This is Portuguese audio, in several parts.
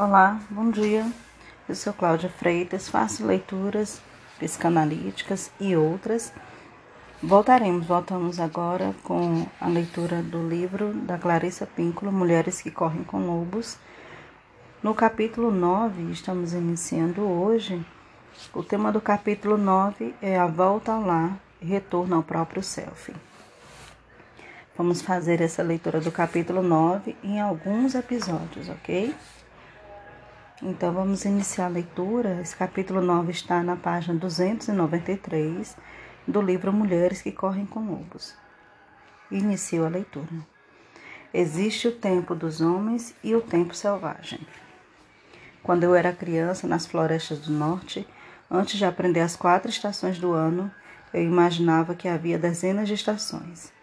Olá, bom dia. Eu sou Cláudia Freitas, faço leituras psicanalíticas e outras. Voltaremos, voltamos agora com a leitura do livro da Clarissa Píncola, Mulheres que Correm com Lobos. No capítulo 9, estamos iniciando hoje. O tema do capítulo 9 é a volta ao lar retorno ao próprio self. Vamos fazer essa leitura do capítulo 9 em alguns episódios, ok? Então vamos iniciar a leitura. Esse capítulo 9 está na página 293 do livro Mulheres que Correm com Lobos. Inicio a leitura. Existe o tempo dos homens e o tempo selvagem. Quando eu era criança, nas florestas do norte, antes de aprender as quatro estações do ano, eu imaginava que havia dezenas de estações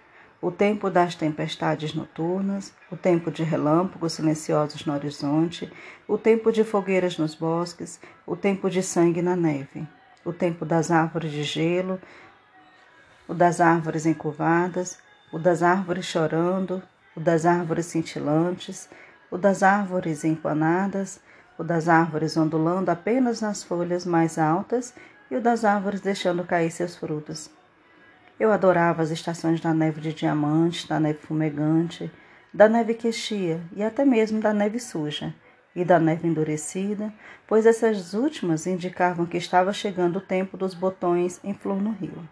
o tempo das tempestades noturnas, o tempo de relâmpagos silenciosos no horizonte, o tempo de fogueiras nos bosques, o tempo de sangue na neve, o tempo das árvores de gelo, o das árvores encurvadas, o das árvores chorando, o das árvores cintilantes, o das árvores empanadas, o das árvores ondulando apenas nas folhas mais altas e o das árvores deixando cair seus frutos. Eu adorava as estações da neve de diamante, da neve fumegante, da neve queixia e até mesmo da neve suja e da neve endurecida, pois essas últimas indicavam que estava chegando o tempo dos botões em flor no rio.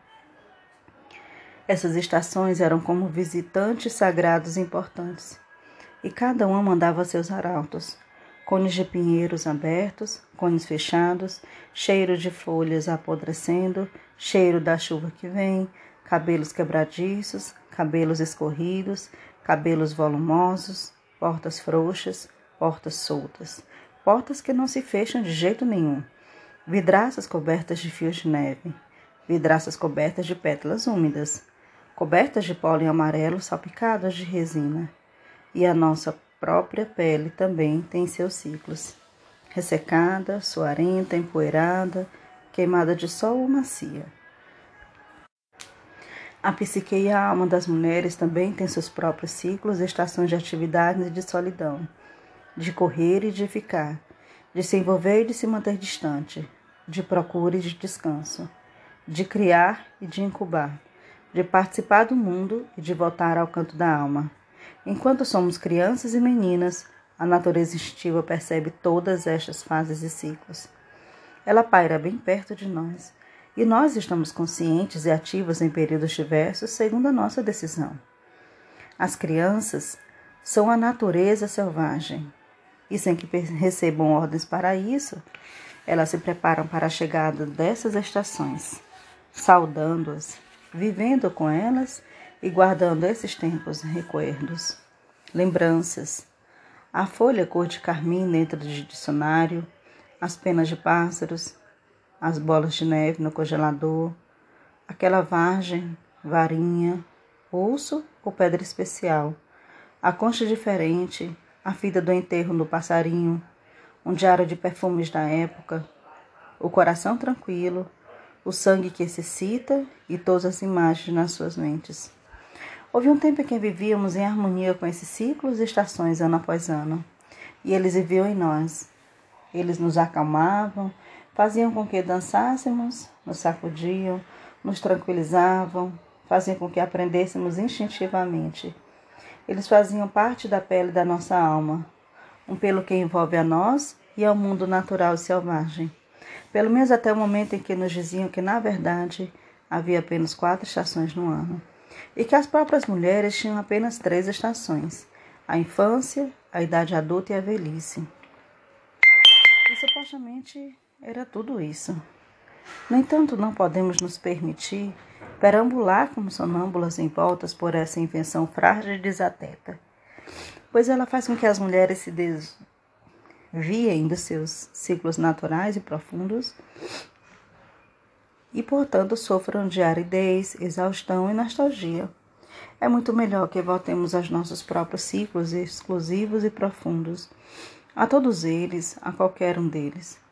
Essas estações eram como visitantes sagrados importantes, e cada uma mandava seus arautos, cones de pinheiros abertos, cones fechados, cheiro de folhas apodrecendo, cheiro da chuva que vem, cabelos quebradiços, cabelos escorridos, cabelos volumosos, portas frouxas, portas soltas, portas que não se fecham de jeito nenhum, vidraças cobertas de fios de neve, vidraças cobertas de pétalas úmidas, cobertas de pólen amarelo salpicadas de resina. E a nossa própria pele também tem seus ciclos. Ressecada, suarenta, empoeirada, queimada de sol ou macia. A psique e a alma das mulheres também têm seus próprios ciclos estações de atividades e de solidão, de correr e de ficar, de se envolver e de se manter distante, de procura e de descanso, de criar e de incubar, de participar do mundo e de voltar ao canto da alma. Enquanto somos crianças e meninas, a natureza instintiva percebe todas estas fases e ciclos. Ela paira bem perto de nós e nós estamos conscientes e ativos em períodos diversos segundo a nossa decisão. As crianças são a natureza selvagem e, sem que recebam ordens para isso, elas se preparam para a chegada dessas estações, saudando-as, vivendo com elas e guardando esses tempos recuerdos. Lembranças. A folha cor de carmim dentro do dicionário, as penas de pássaros, as bolas de neve no congelador, aquela vargem, varinha, osso ou pedra especial, a concha diferente, a fita do enterro do passarinho, um diário de perfumes da época, o coração tranquilo, o sangue que se cita e todas as imagens nas suas mentes. Houve um tempo em que vivíamos em harmonia com esses ciclos e estações ano após ano, e eles viviam em nós. Eles nos acalmavam, faziam com que dançássemos, nos sacudiam, nos tranquilizavam, faziam com que aprendêssemos instintivamente. Eles faziam parte da pele da nossa alma, um pelo que envolve a nós e ao mundo natural e selvagem. Pelo menos até o momento em que nos diziam que, na verdade, havia apenas quatro estações no ano e que as próprias mulheres tinham apenas três estações: a infância, a idade adulta e a velhice. E supostamente era tudo isso. No entanto, não podemos nos permitir perambular como sonâmbulas envoltas por essa invenção frágil e desatenta, pois ela faz com que as mulheres se desviem dos seus ciclos naturais e profundos e, portanto, sofram de aridez, exaustão e nostalgia. É muito melhor que voltemos aos nossos próprios ciclos exclusivos e profundos, a todos eles, a qualquer um deles.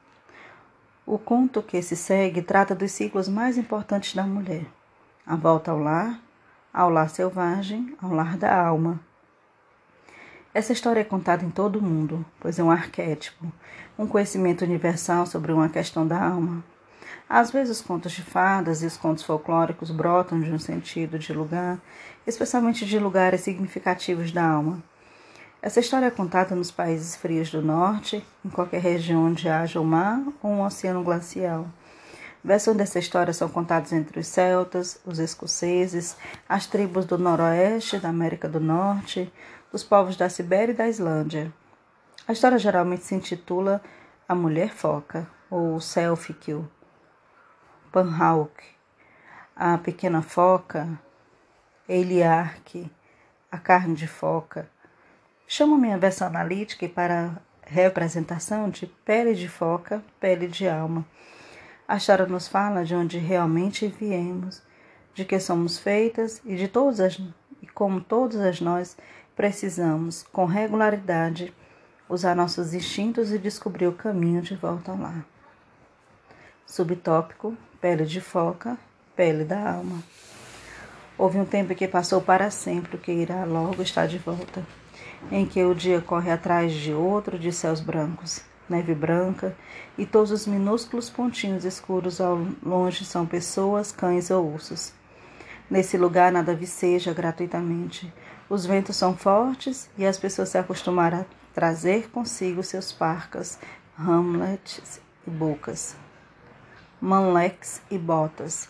O conto que se segue trata dos ciclos mais importantes da mulher: a volta ao lar, ao lar selvagem, ao lar da alma. Essa história é contada em todo o mundo, pois é um arquétipo, um conhecimento universal sobre uma questão da alma. Às vezes, os contos de fadas e os contos folclóricos brotam de um sentido de lugar, especialmente de lugares significativos da alma. Essa história é contada nos países frios do norte, em qualquer região onde haja o mar ou um oceano glacial. Versões dessa história são contadas entre os celtas, os escoceses, as tribos do noroeste da América do Norte, os povos da Sibéria e da Islândia. A história geralmente se intitula A Mulher Foca, ou Self-Kill. Panhauk, A Pequena Foca, Eliarque, A Carne de Foca. Chamo minha versão analítica para representação de pele de foca, pele de alma. A história nos fala de onde realmente viemos, de que somos feitas e de todas as e como todas as nós precisamos, com regularidade, usar nossos instintos e descobrir o caminho de volta lar. Subtópico: pele de foca, pele da alma. Houve um tempo que passou para sempre, o que irá logo estar de volta, em que o dia corre atrás de outro de céus brancos, neve branca, e todos os minúsculos pontinhos escuros ao longe são pessoas, cães ou ursos. Nesse lugar nada viceja gratuitamente. Os ventos são fortes e as pessoas se acostumaram a trazer consigo seus parcas, hamlets e bocas, manleques e botas,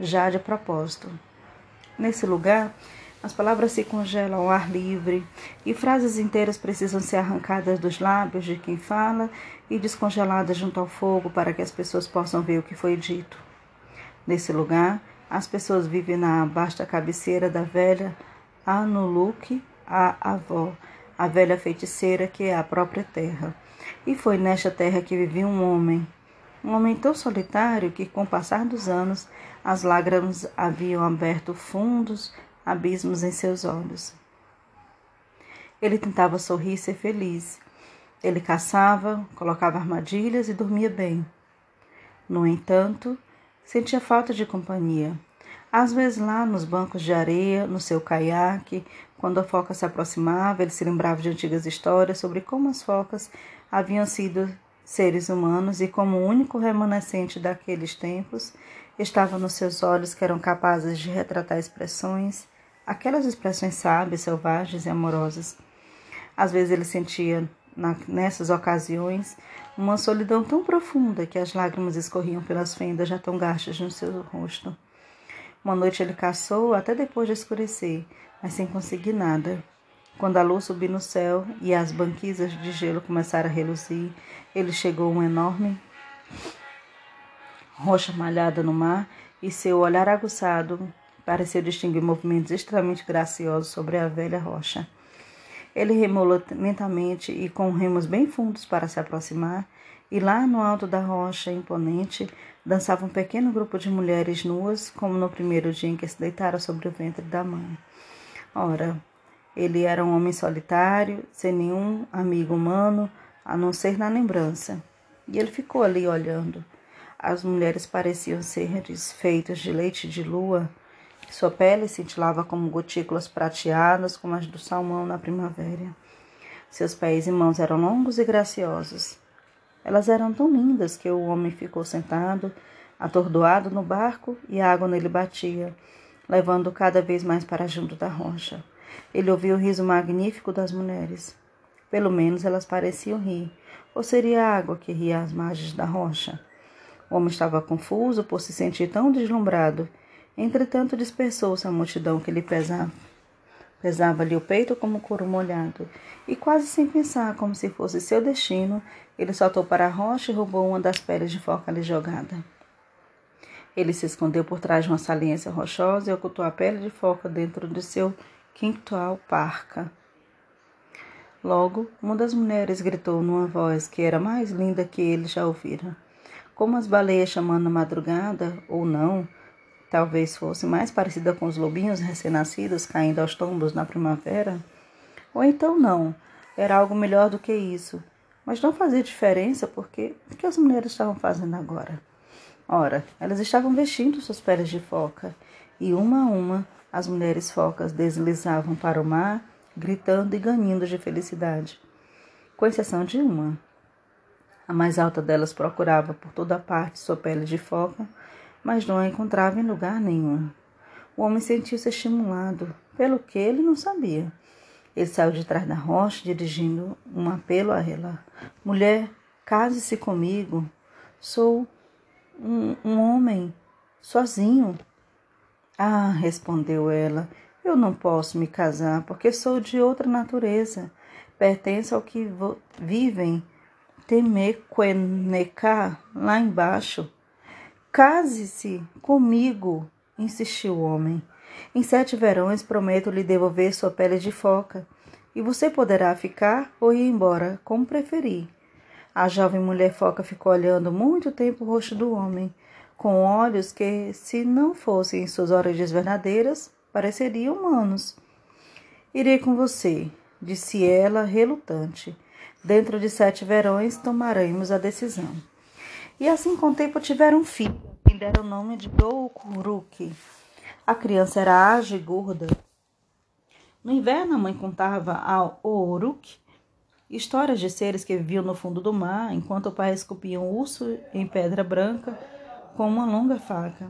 já de propósito. Nesse lugar, as palavras se congelam ao ar livre e frases inteiras precisam ser arrancadas dos lábios de quem fala e descongeladas junto ao fogo para que as pessoas possam ver o que foi dito. Nesse lugar, as pessoas vivem na vasta cabeceira da velha Anuluk, a avó, a velha feiticeira que é a própria terra. E foi nesta terra que vivia um homem, um homem tão solitário que, com o passar dos anos, as lágrimas haviam aberto fundos abismos em seus olhos. Ele tentava sorrir e ser feliz. Ele caçava, colocava armadilhas e dormia bem. No entanto, sentia falta de companhia. Às vezes, lá nos bancos de areia, no seu caiaque, quando a foca se aproximava, ele se lembrava de antigas histórias sobre como as focas haviam sido seres humanos e como o único remanescente daqueles tempos estava nos seus olhos que eram capazes de retratar expressões, aquelas expressões sábias, selvagens e amorosas. Às vezes ele sentia, nessas ocasiões, uma solidão tão profunda que as lágrimas escorriam pelas fendas já tão gastas no seu rosto. Uma noite ele caçou até depois de escurecer, mas sem conseguir nada. Quando a luz subiu no céu e as banquisas de gelo começaram a reluzir, ele chegou a um enorme rocha malhada no mar e seu olhar aguçado pareceu distinguir movimentos extremamente graciosos sobre a velha rocha. Ele remou lentamente e com remos bem fundos para se aproximar, e lá no alto da rocha imponente dançava um pequeno grupo de mulheres nuas, como no primeiro dia em que se deitaram sobre o ventre da mãe. Ora, ele era um homem solitário, sem nenhum amigo humano, a não ser na lembrança. E ele ficou ali olhando. As mulheres pareciam ser feitas de leite de lua, sua pele cintilava como gotículas prateadas, como as do salmão na primavera. Seus pés e mãos eram longos e graciosos. Elas eram tão lindas que o homem ficou sentado, atordoado no barco, e a água nele batia, levando cada vez mais para junto da rocha. Ele ouviu o riso magnífico das mulheres. Pelo menos elas pareciam rir, ou seria a água que ria às margens da rocha. O homem estava confuso por se sentir tão deslumbrado Entretanto, dispersou-se a multidão que lhe pesava. Pesava-lhe o peito como couro molhado, e quase sem pensar, como se fosse seu destino, ele saltou para a rocha e roubou uma das peles de foca ali jogada. Ele se escondeu por trás de uma saliência rochosa e ocultou a pele de foca dentro de seu quintal parca. Logo, uma das mulheres gritou numa voz que era mais linda que ele já ouvira. Como as baleias chamando a madrugada, ou não, talvez fosse mais parecida com os lobinhos recém-nascidos caindo aos tombos na primavera? Ou então não, era algo melhor do que isso. Mas não fazia diferença porque o que as mulheres estavam fazendo agora? Ora, elas estavam vestindo suas peles de foca, e uma a uma as mulheres focas deslizavam para o mar, gritando e ganhando de felicidade, com exceção de uma. A mais alta delas procurava por toda parte sua pele de foca, mas não a encontrava em lugar nenhum. O homem sentiu-se estimulado, pelo que ele não sabia. Ele saiu de trás da rocha, dirigindo um apelo a ela: Mulher, case-se comigo. Sou um, um homem sozinho. Ah, respondeu ela, eu não posso me casar porque sou de outra natureza. Pertenço ao que vivem Temequeneká, lá embaixo. Case-se comigo, insistiu o homem. Em sete verões prometo lhe devolver sua pele de foca, e você poderá ficar ou ir embora, como preferir. A jovem mulher foca ficou olhando muito tempo o rosto do homem, com olhos que, se não fossem suas origens verdadeiras, pareceriam humanos. Irei com você, disse ela, relutante. Dentro de sete verões tomaremos a decisão. E assim com o tempo tiveram um filho, quem deram o nome de Doukuruki. A criança era ágil e gorda. No inverno, a mãe contava ao Ouruk histórias de seres que viviam no fundo do mar, enquanto o pai esculpia um urso em pedra branca com uma longa faca.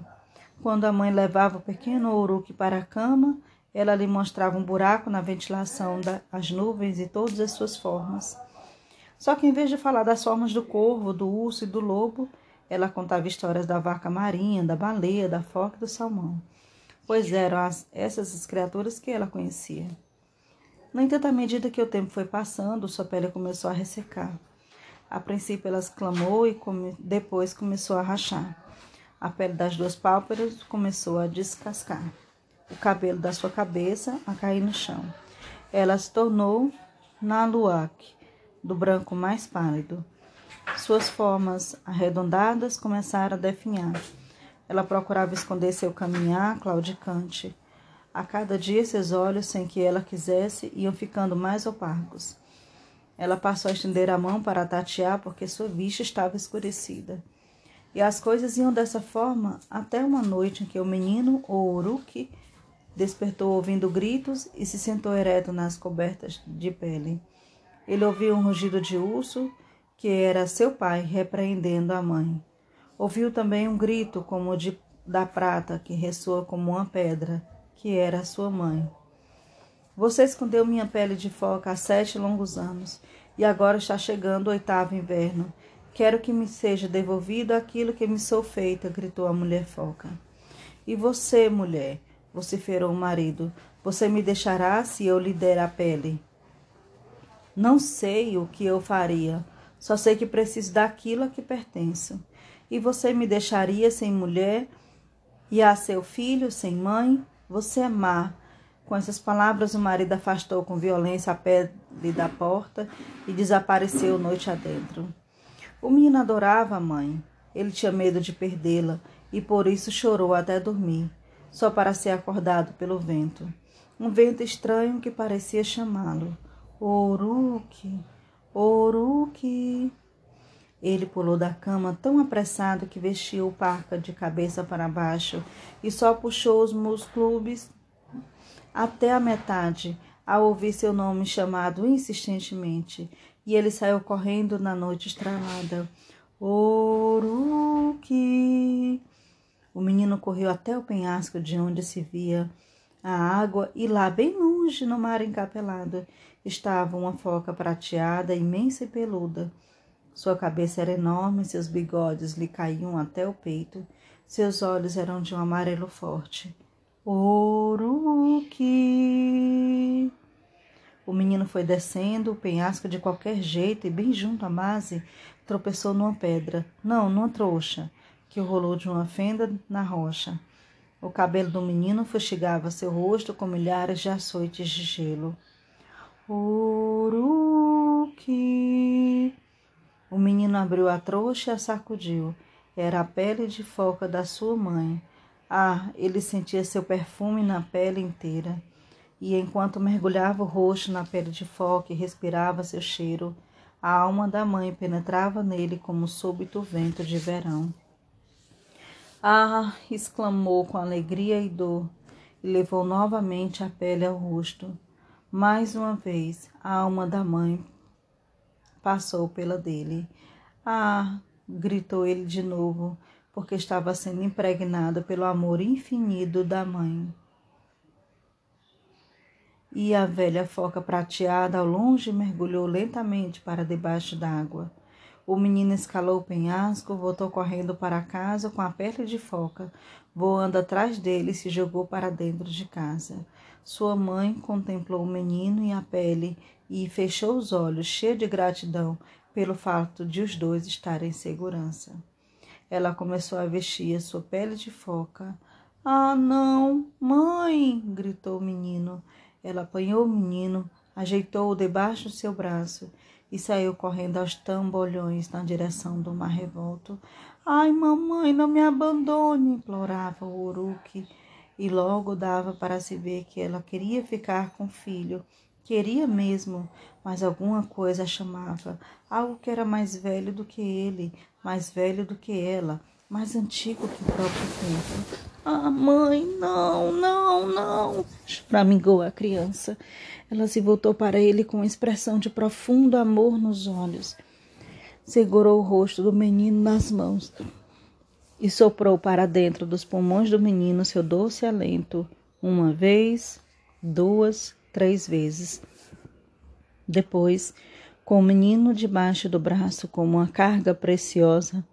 Quando a mãe levava o pequeno Ouruque para a cama, ela lhe mostrava um buraco na ventilação das nuvens e todas as suas formas. Só que em vez de falar das formas do corvo, do urso e do lobo, ela contava histórias da vaca marinha, da baleia, da foca e do salmão, pois eram as, essas as criaturas que ela conhecia. No entanto, à medida que o tempo foi passando, sua pele começou a ressecar. A princípio, ela exclamou e come, depois começou a rachar. A pele das duas pálpebras começou a descascar. O cabelo da sua cabeça a cair no chão. Ela se tornou Naluak, do branco mais pálido. Suas formas arredondadas começaram a definhar. Ela procurava esconder seu caminhar claudicante. A cada dia seus olhos, sem que ela quisesse, iam ficando mais opacos. Ela passou a estender a mão para tatear porque sua vista estava escurecida. E as coisas iam dessa forma até uma noite em que o menino, o Uruki, despertou ouvindo gritos e se sentou ereto nas cobertas de pele. Ele ouviu um rugido de urso, que era seu pai repreendendo a mãe. Ouviu também um grito como o de, da prata, que ressoa como uma pedra, que era sua mãe. Você escondeu minha pele de foca há sete longos anos, e agora está chegando o oitavo inverno. Quero que me seja devolvido aquilo que me sou feita, gritou a mulher foca. E você, mulher, vociferou o marido, você me deixará se eu lhe der a pele? Não sei o que eu faria, só sei que preciso daquilo a que pertenço. E você me deixaria sem mulher e a seu filho sem mãe? Você é má. Com essas palavras, o marido afastou com violência a pele da porta e desapareceu noite adentro. O menino adorava a mãe. Ele tinha medo de perdê-la e por isso chorou até dormir, só para ser acordado pelo vento. Um vento estranho que parecia chamá-lo. Oruque, Oruque. Ele pulou da cama tão apressado que vestiu o parca de cabeça para baixo e só puxou os músculos até a metade ao ouvir seu nome chamado insistentemente e ele saiu correndo na noite estrelada. Oruki! O menino correu até o penhasco de onde se via a água e lá, bem longe, no mar encapelado, estava uma foca prateada, imensa e peluda. Sua cabeça era enorme, seus bigodes lhe caíam até o peito, seus olhos eram de um amarelo forte. Oruki! O menino foi descendo o penhasco de qualquer jeito e, bem junto à base, tropeçou numa pedra, não, numa trouxa, que rolou de uma fenda na rocha. O cabelo do menino fustigava seu rosto com milhares de açoites de gelo. Uruki! O menino abriu a trouxa e a sacudiu. Era a pele de foca da sua mãe. Ah, ele sentia seu perfume na pele inteira e enquanto mergulhava o rosto na pele de foca e respirava seu cheiro, a alma da mãe penetrava nele como o súbito vento de verão. Ah! exclamou com alegria e dor, e levou novamente a pele ao rosto. Mais uma vez, a alma da mãe passou pela dele. Ah! gritou ele de novo, porque estava sendo impregnado pelo amor infinito da mãe. E a velha foca prateada ao longe mergulhou lentamente para debaixo d'água. O menino escalou o penhasco, voltou correndo para casa com a pele de foca, voando atrás dele, se jogou para dentro de casa. Sua mãe contemplou o menino e a pele e fechou os olhos, cheia de gratidão pelo fato de os dois estarem em segurança. Ela começou a vestir a sua pele de foca. Ah, não, mãe! gritou o menino. Ela apanhou o menino, ajeitou-o debaixo do seu braço e saiu correndo aos tambolhões na direção do mar revolto. Ai, mamãe, não me abandone, implorava o Uruque, e logo dava para se ver que ela queria ficar com o filho. Queria mesmo, mas alguma coisa a chamava, algo que era mais velho do que ele, mais velho do que ela, mais antigo que o próprio tempo. Ah, mãe, não, não, não, choramingou a criança. Ela se voltou para ele com uma expressão de profundo amor nos olhos. Segurou o rosto do menino nas mãos e soprou para dentro dos pulmões do menino seu doce alento, uma vez, duas, três vezes. Depois, com o menino debaixo do braço como uma carga preciosa,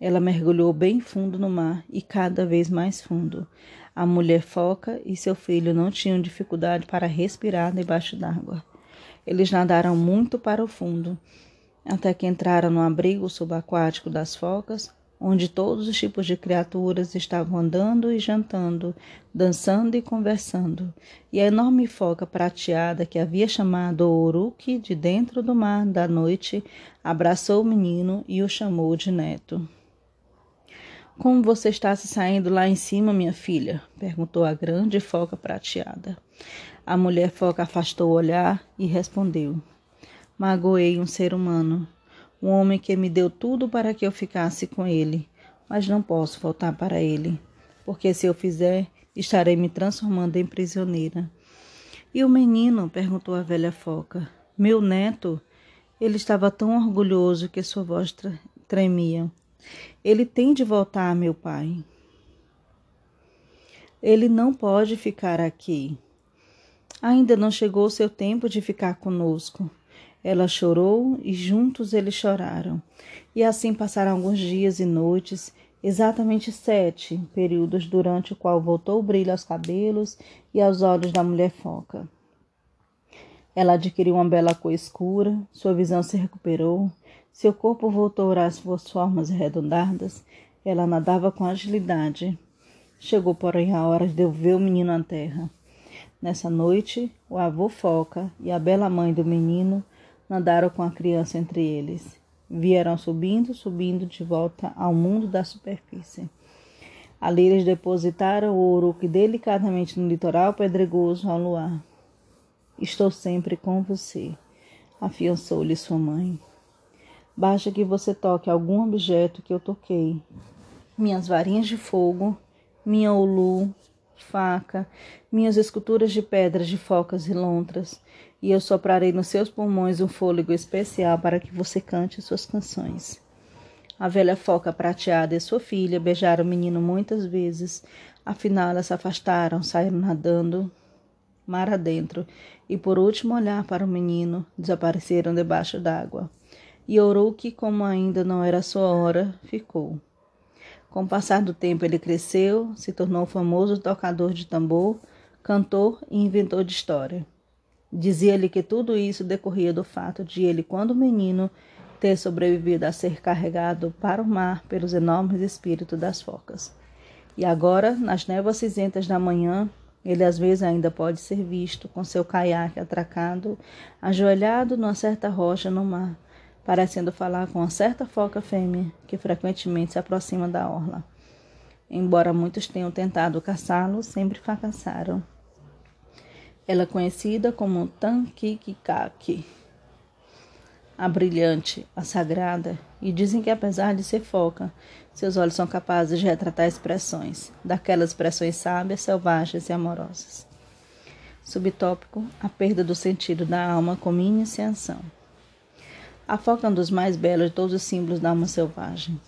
ela mergulhou bem fundo no mar e cada vez mais fundo. A mulher foca e seu filho não tinham dificuldade para respirar debaixo d'água. Eles nadaram muito para o fundo, até que entraram no abrigo subaquático das focas, onde todos os tipos de criaturas estavam andando e jantando, dançando e conversando, e a enorme foca prateada que havia chamado o Uruque de dentro do mar da noite abraçou o menino e o chamou de neto. Como você está se saindo lá em cima, minha filha? perguntou a grande foca prateada. A mulher foca afastou o olhar e respondeu: Magoei um ser humano, um homem que me deu tudo para que eu ficasse com ele, mas não posso voltar para ele, porque se eu fizer, estarei me transformando em prisioneira. E o menino? perguntou a velha foca. Meu neto? Ele estava tão orgulhoso que sua voz tremia. Ele tem de voltar, meu pai. Ele não pode ficar aqui. Ainda não chegou o seu tempo de ficar conosco. Ela chorou e juntos eles choraram. E assim passaram alguns dias e noites, exatamente sete períodos durante o qual voltou o brilho aos cabelos e aos olhos da mulher foca. Ela adquiriu uma bela cor escura, sua visão se recuperou, seu corpo voltou às suas formas arredondadas. Ela nadava com agilidade. Chegou, porém, a hora de devolver o menino à terra. Nessa noite, o avô Foca e a bela mãe do menino nadaram com a criança entre eles. Vieram subindo, subindo de volta ao mundo da superfície. Ali eles depositaram o ouro que delicadamente no litoral pedregoso ao luar. Estou sempre com você, afiançou-lhe sua mãe. Basta que você toque algum objeto que eu toquei. Minhas varinhas de fogo, minha olu, faca, minhas esculturas de pedras de focas e lontras, e eu soprarei nos seus pulmões um fôlego especial para que você cante suas canções. A velha foca prateada e sua filha beijaram o menino muitas vezes, afinal elas se afastaram, saíram nadando mar adentro, e por último olhar para o menino, desapareceram debaixo d'água. E Oruque, como ainda não era sua hora, ficou. Com o passar do tempo ele cresceu, se tornou famoso tocador de tambor, cantor e inventor de história. Dizia-lhe que tudo isso decorria do fato de ele, quando menino, ter sobrevivido a ser carregado para o mar pelos enormes espíritos das focas. E agora, nas névoas cinzentas da manhã, ele às vezes ainda pode ser visto com seu caiaque atracado, ajoelhado numa certa rocha no mar, parecendo falar com uma certa foca fêmea que frequentemente se aproxima da orla. Embora muitos tenham tentado caçá-lo, sempre fracassaram. Ela é conhecida como Tankikikaki, a brilhante, a sagrada, e dizem que apesar de ser foca, seus olhos são capazes de retratar expressões, daquelas expressões sábias, selvagens e amorosas. Subtópico: A perda do sentido da alma como iniciação. A foca é um dos mais belos de todos os símbolos da alma selvagem.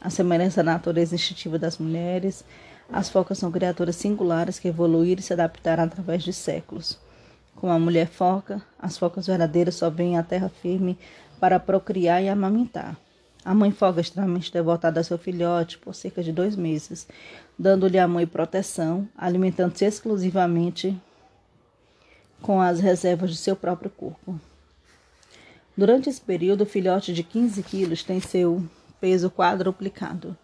A semelhança da natureza instintiva das mulheres, as focas são criaturas singulares que evoluíram e se adaptaram através de séculos. Como a mulher foca, as focas verdadeiras só vêm à terra firme para procriar e amamentar. A mãe foca extremamente devotada a seu filhote por cerca de dois meses, dando-lhe amor e proteção, alimentando-se exclusivamente com as reservas de seu próprio corpo. Durante esse período, o filhote de 15 quilos tem seu peso quadruplicado.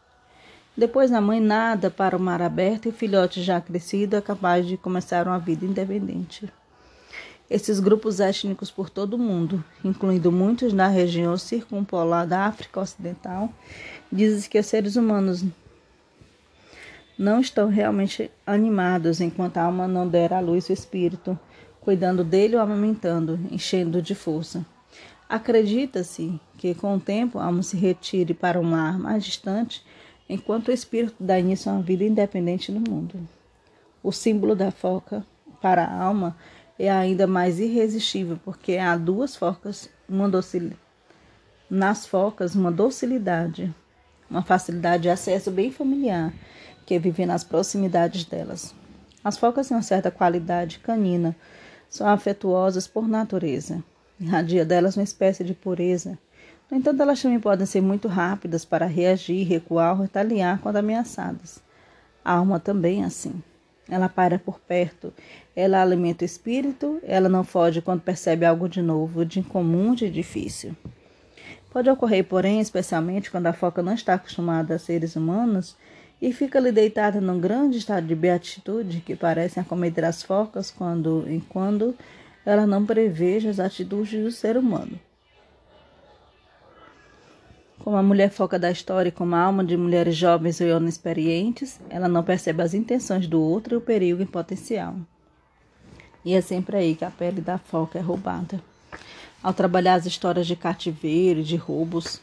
Depois a mãe nada para o mar aberto e o filhote já crescido é capaz de começar uma vida independente. Esses grupos étnicos por todo o mundo, incluindo muitos na região circumpolar da África Ocidental, dizem que os seres humanos não estão realmente animados enquanto a alma não der à luz o espírito, cuidando dele ou amamentando, enchendo de força. Acredita-se que com o tempo a alma se retire para um mar mais distante, enquanto o espírito dá início a uma vida independente no mundo. O símbolo da foca para a alma é ainda mais irresistível, porque há duas focas, uma docil... nas focas uma docilidade, uma facilidade de acesso bem familiar, que vive nas proximidades delas. As focas têm uma certa qualidade canina, são afetuosas por natureza. Irradia delas uma espécie de pureza. No entanto, elas também podem ser muito rápidas para reagir, recuar ou retaliar quando ameaçadas. A alma também é assim. Ela para por perto, ela alimenta o espírito, ela não foge quando percebe algo de novo, de incomum, de difícil. Pode ocorrer, porém, especialmente quando a foca não está acostumada a seres humanos, e fica ali deitada num grande estado de beatitude que parecem acometer as focas quando em quando ela não preveja as atitudes do ser humano. Como a mulher foca da história e como a alma de mulheres jovens ou inexperientes, ela não percebe as intenções do outro e o perigo em potencial. E é sempre aí que a pele da foca é roubada. Ao trabalhar as histórias de cativeiro e de roubos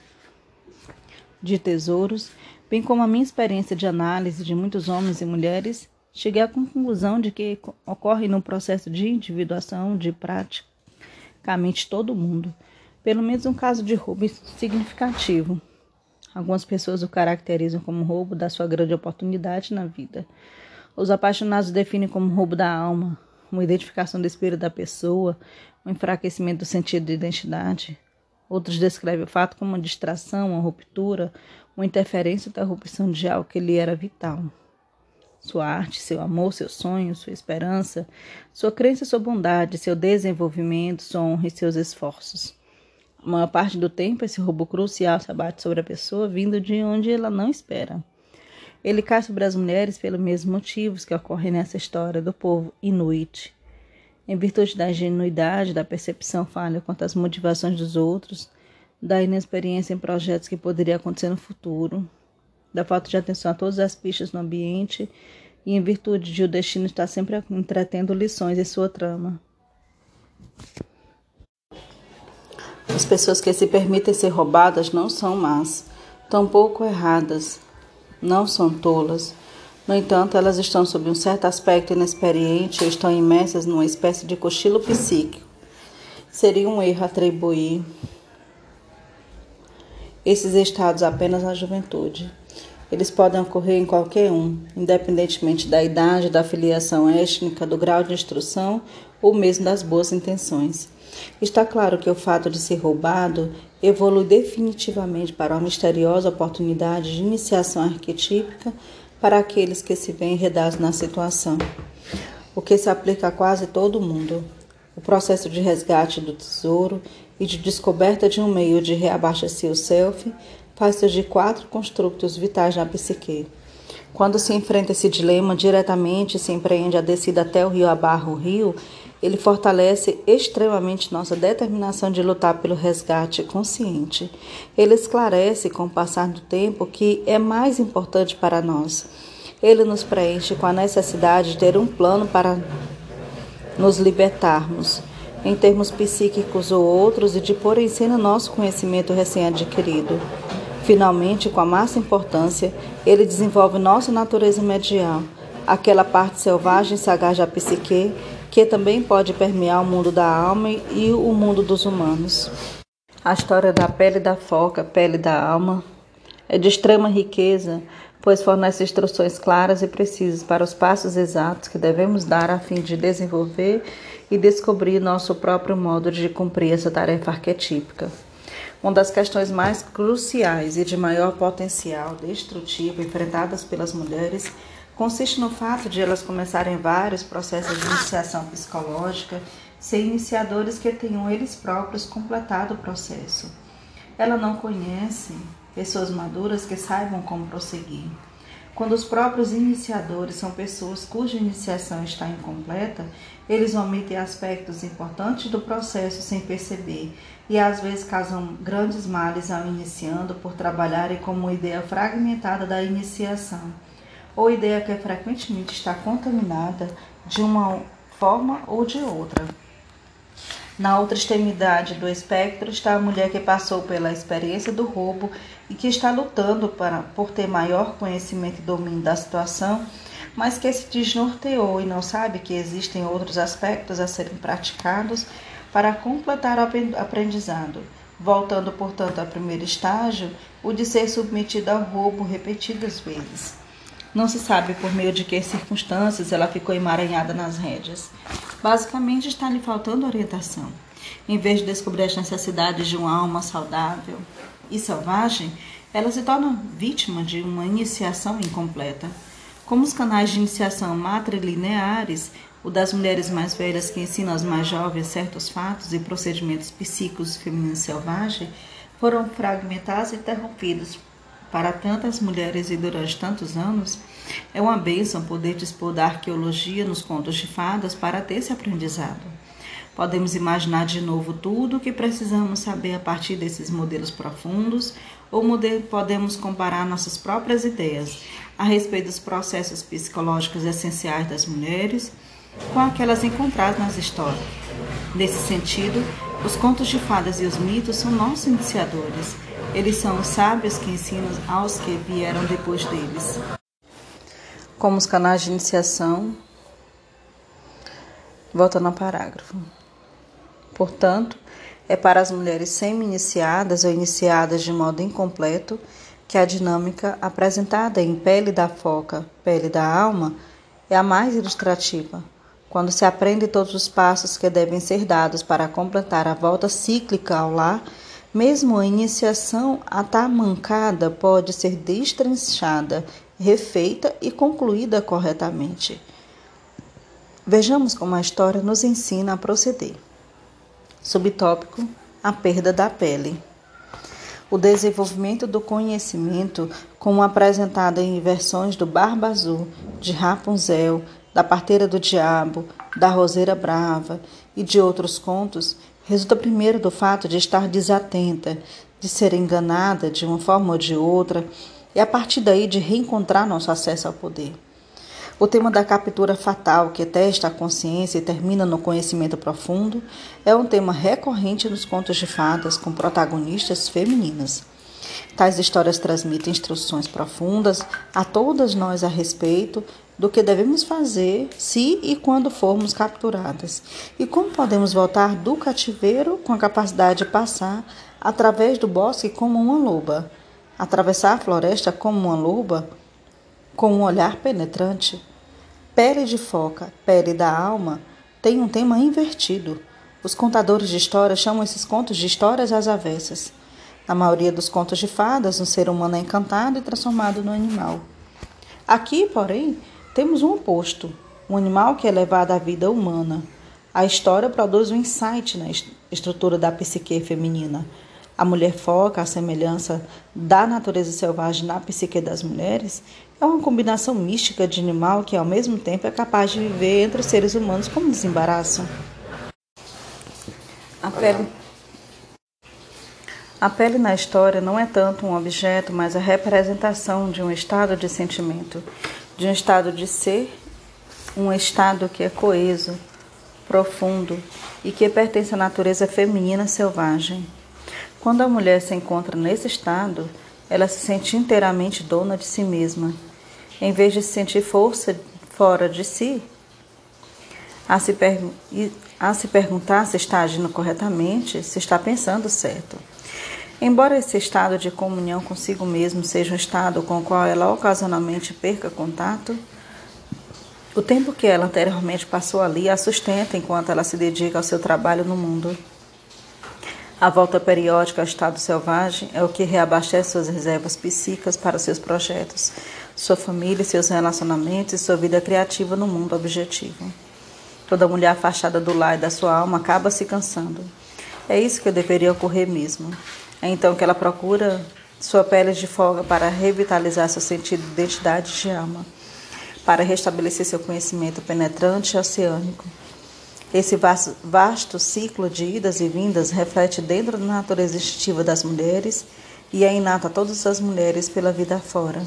de tesouros, bem como a minha experiência de análise de muitos homens e mulheres, cheguei à conclusão de que ocorre no processo de individuação de praticamente todo mundo, pelo menos um caso de roubo significativo. Algumas pessoas o caracterizam como roubo da sua grande oportunidade na vida. Os apaixonados definem como roubo da alma, uma identificação do espírito da pessoa, um enfraquecimento do sentido de identidade. Outros descrevem o fato como uma distração, uma ruptura, uma interferência ou interrupção de algo que lhe era vital. Sua arte, seu amor, seu sonho, sua esperança, sua crença, sua bondade, seu desenvolvimento, sua honra e seus esforços. A maior parte do tempo, esse roubo crucial se abate sobre a pessoa, vindo de onde ela não espera. Ele cai sobre as mulheres pelos mesmos motivos que ocorrem nessa história do povo inuit. Em virtude da ingenuidade, da percepção falha quanto às motivações dos outros, da inexperiência em projetos que poderiam acontecer no futuro, da falta de atenção a todas as pistas no ambiente e em virtude de o destino estar sempre entretendo lições em sua trama. As pessoas que se permitem ser roubadas não são más, tampouco erradas, não são tolas. No entanto, elas estão sob um certo aspecto inexperiente ou estão imersas numa espécie de cochilo psíquico. Seria um erro atribuir esses estados apenas na juventude. Eles podem ocorrer em qualquer um, independentemente da idade, da filiação étnica, do grau de instrução ou mesmo das boas intenções. Está claro que o fato de ser roubado evolui definitivamente para uma misteriosa oportunidade de iniciação arquetípica para aqueles que se veem enredados na situação, o que se aplica a quase todo mundo. O processo de resgate do tesouro e de descoberta de um meio de reabastecer o self faz-se de quatro construtos vitais na psique. Quando se enfrenta esse dilema diretamente se empreende a descida até o rio abarra o rio, ele fortalece extremamente nossa determinação de lutar pelo resgate consciente. Ele esclarece, com o passar do tempo, que é mais importante para nós. Ele nos preenche com a necessidade de ter um plano para nos libertarmos, em termos psíquicos ou outros, e de pôr em cena nosso conhecimento recém-adquirido. Finalmente, com a massa importância, ele desenvolve nossa natureza medial, aquela parte selvagem e sagaz da psique que também pode permear o mundo da alma e o mundo dos humanos. A história da pele da foca, pele da alma, é de extrema riqueza, pois fornece instruções claras e precisas para os passos exatos que devemos dar a fim de desenvolver e descobrir nosso próprio modo de cumprir essa tarefa arquetípica. Uma das questões mais cruciais e de maior potencial destrutivo enfrentadas pelas mulheres consiste no fato de elas começarem vários processos de iniciação psicológica sem iniciadores que tenham eles próprios completado o processo. Ela não conhece pessoas maduras que saibam como prosseguir. Quando os próprios iniciadores são pessoas cuja iniciação está incompleta, eles omitem aspectos importantes do processo sem perceber e às vezes causam grandes males ao iniciando por trabalharem como uma ideia fragmentada da iniciação, ou ideia que frequentemente está contaminada de uma forma ou de outra. Na outra extremidade do espectro está a mulher que passou pela experiência do roubo e que está lutando para, por ter maior conhecimento e domínio da situação, mas que se desnorteou e não sabe que existem outros aspectos a serem praticados para completar o aprendizado, voltando, portanto, ao primeiro estágio, o de ser submetido ao roubo repetidas vezes. Não se sabe por meio de que circunstâncias ela ficou emaranhada nas rédeas. Basicamente, está lhe faltando orientação. Em vez de descobrir as necessidades de uma alma saudável e selvagem, ela se torna vítima de uma iniciação incompleta. Como os canais de iniciação matrilineares, o das mulheres mais velhas que ensinam as mais jovens certos fatos e procedimentos psíquicos femininos selvagens, foram fragmentados e interrompidos para tantas mulheres e durante tantos anos, é uma bênção poder dispor da arqueologia nos contos de fadas para ter esse aprendizado. Podemos imaginar de novo tudo o que precisamos saber a partir desses modelos profundos, ou podemos comparar nossas próprias ideias a respeito dos processos psicológicos essenciais das mulheres com aquelas encontradas nas histórias. Nesse sentido, os contos de fadas e os mitos são nossos iniciadores eles são os sábios que ensinam aos que vieram depois deles. Como os canais de iniciação. Volta no parágrafo. Portanto, é para as mulheres semi-iniciadas ou iniciadas de modo incompleto que a dinâmica apresentada em Pele da Foca, Pele da Alma é a mais ilustrativa, quando se aprende todos os passos que devem ser dados para completar a volta cíclica ao lar mesmo a iniciação atamancada pode ser destrinchada, refeita e concluída corretamente. Vejamos como a história nos ensina a proceder. Subtópico: A perda da pele. O desenvolvimento do conhecimento, como apresentado em versões do Barba Azul, de Rapunzel, da Parteira do Diabo, da Roseira Brava e de outros contos, resulta primeiro do fato de estar desatenta, de ser enganada de uma forma ou de outra, e a partir daí de reencontrar nosso acesso ao poder. O tema da captura fatal, que testa a consciência e termina no conhecimento profundo, é um tema recorrente nos contos de fadas com protagonistas femininas. Tais histórias transmitem instruções profundas a todas nós a respeito do que devemos fazer se e quando formos capturadas, e como podemos voltar do cativeiro com a capacidade de passar através do bosque como uma loba, atravessar a floresta como uma loba, com um olhar penetrante. Pele de foca, pele da alma, tem um tema invertido. Os contadores de histórias chamam esses contos de histórias às avessas. Na maioria dos contos de fadas, um ser humano é encantado e transformado no animal. Aqui, porém, temos um oposto, um animal que é levado à vida humana. A história produz um insight na estrutura da psique feminina. A mulher foca, a semelhança da natureza selvagem na psique das mulheres, é uma combinação mística de animal que, ao mesmo tempo, é capaz de viver entre os seres humanos como desembaraço. A pele. A pele na história não é tanto um objeto, mas a representação de um estado de sentimento de um estado de ser, um estado que é coeso, profundo e que pertence à natureza feminina selvagem. Quando a mulher se encontra nesse estado, ela se sente inteiramente dona de si mesma. Em vez de sentir força fora de si, a se, a se perguntar se está agindo corretamente, se está pensando certo. Embora esse estado de comunhão consigo mesmo seja um estado com o qual ela ocasionalmente perca contato, o tempo que ela anteriormente passou ali a sustenta enquanto ela se dedica ao seu trabalho no mundo. A volta periódica ao estado selvagem é o que reabastece suas reservas psíquicas para seus projetos, sua família, seus relacionamentos e sua vida criativa no mundo objetivo. Toda mulher afastada do lar e da sua alma acaba se cansando. É isso que deveria ocorrer mesmo. É então que ela procura sua pele de folga para revitalizar seu sentido de identidade de alma, para restabelecer seu conhecimento penetrante e oceânico. Esse vasto, vasto ciclo de idas e vindas reflete dentro da natureza instintiva das mulheres e é inato a todas as mulheres pela vida fora,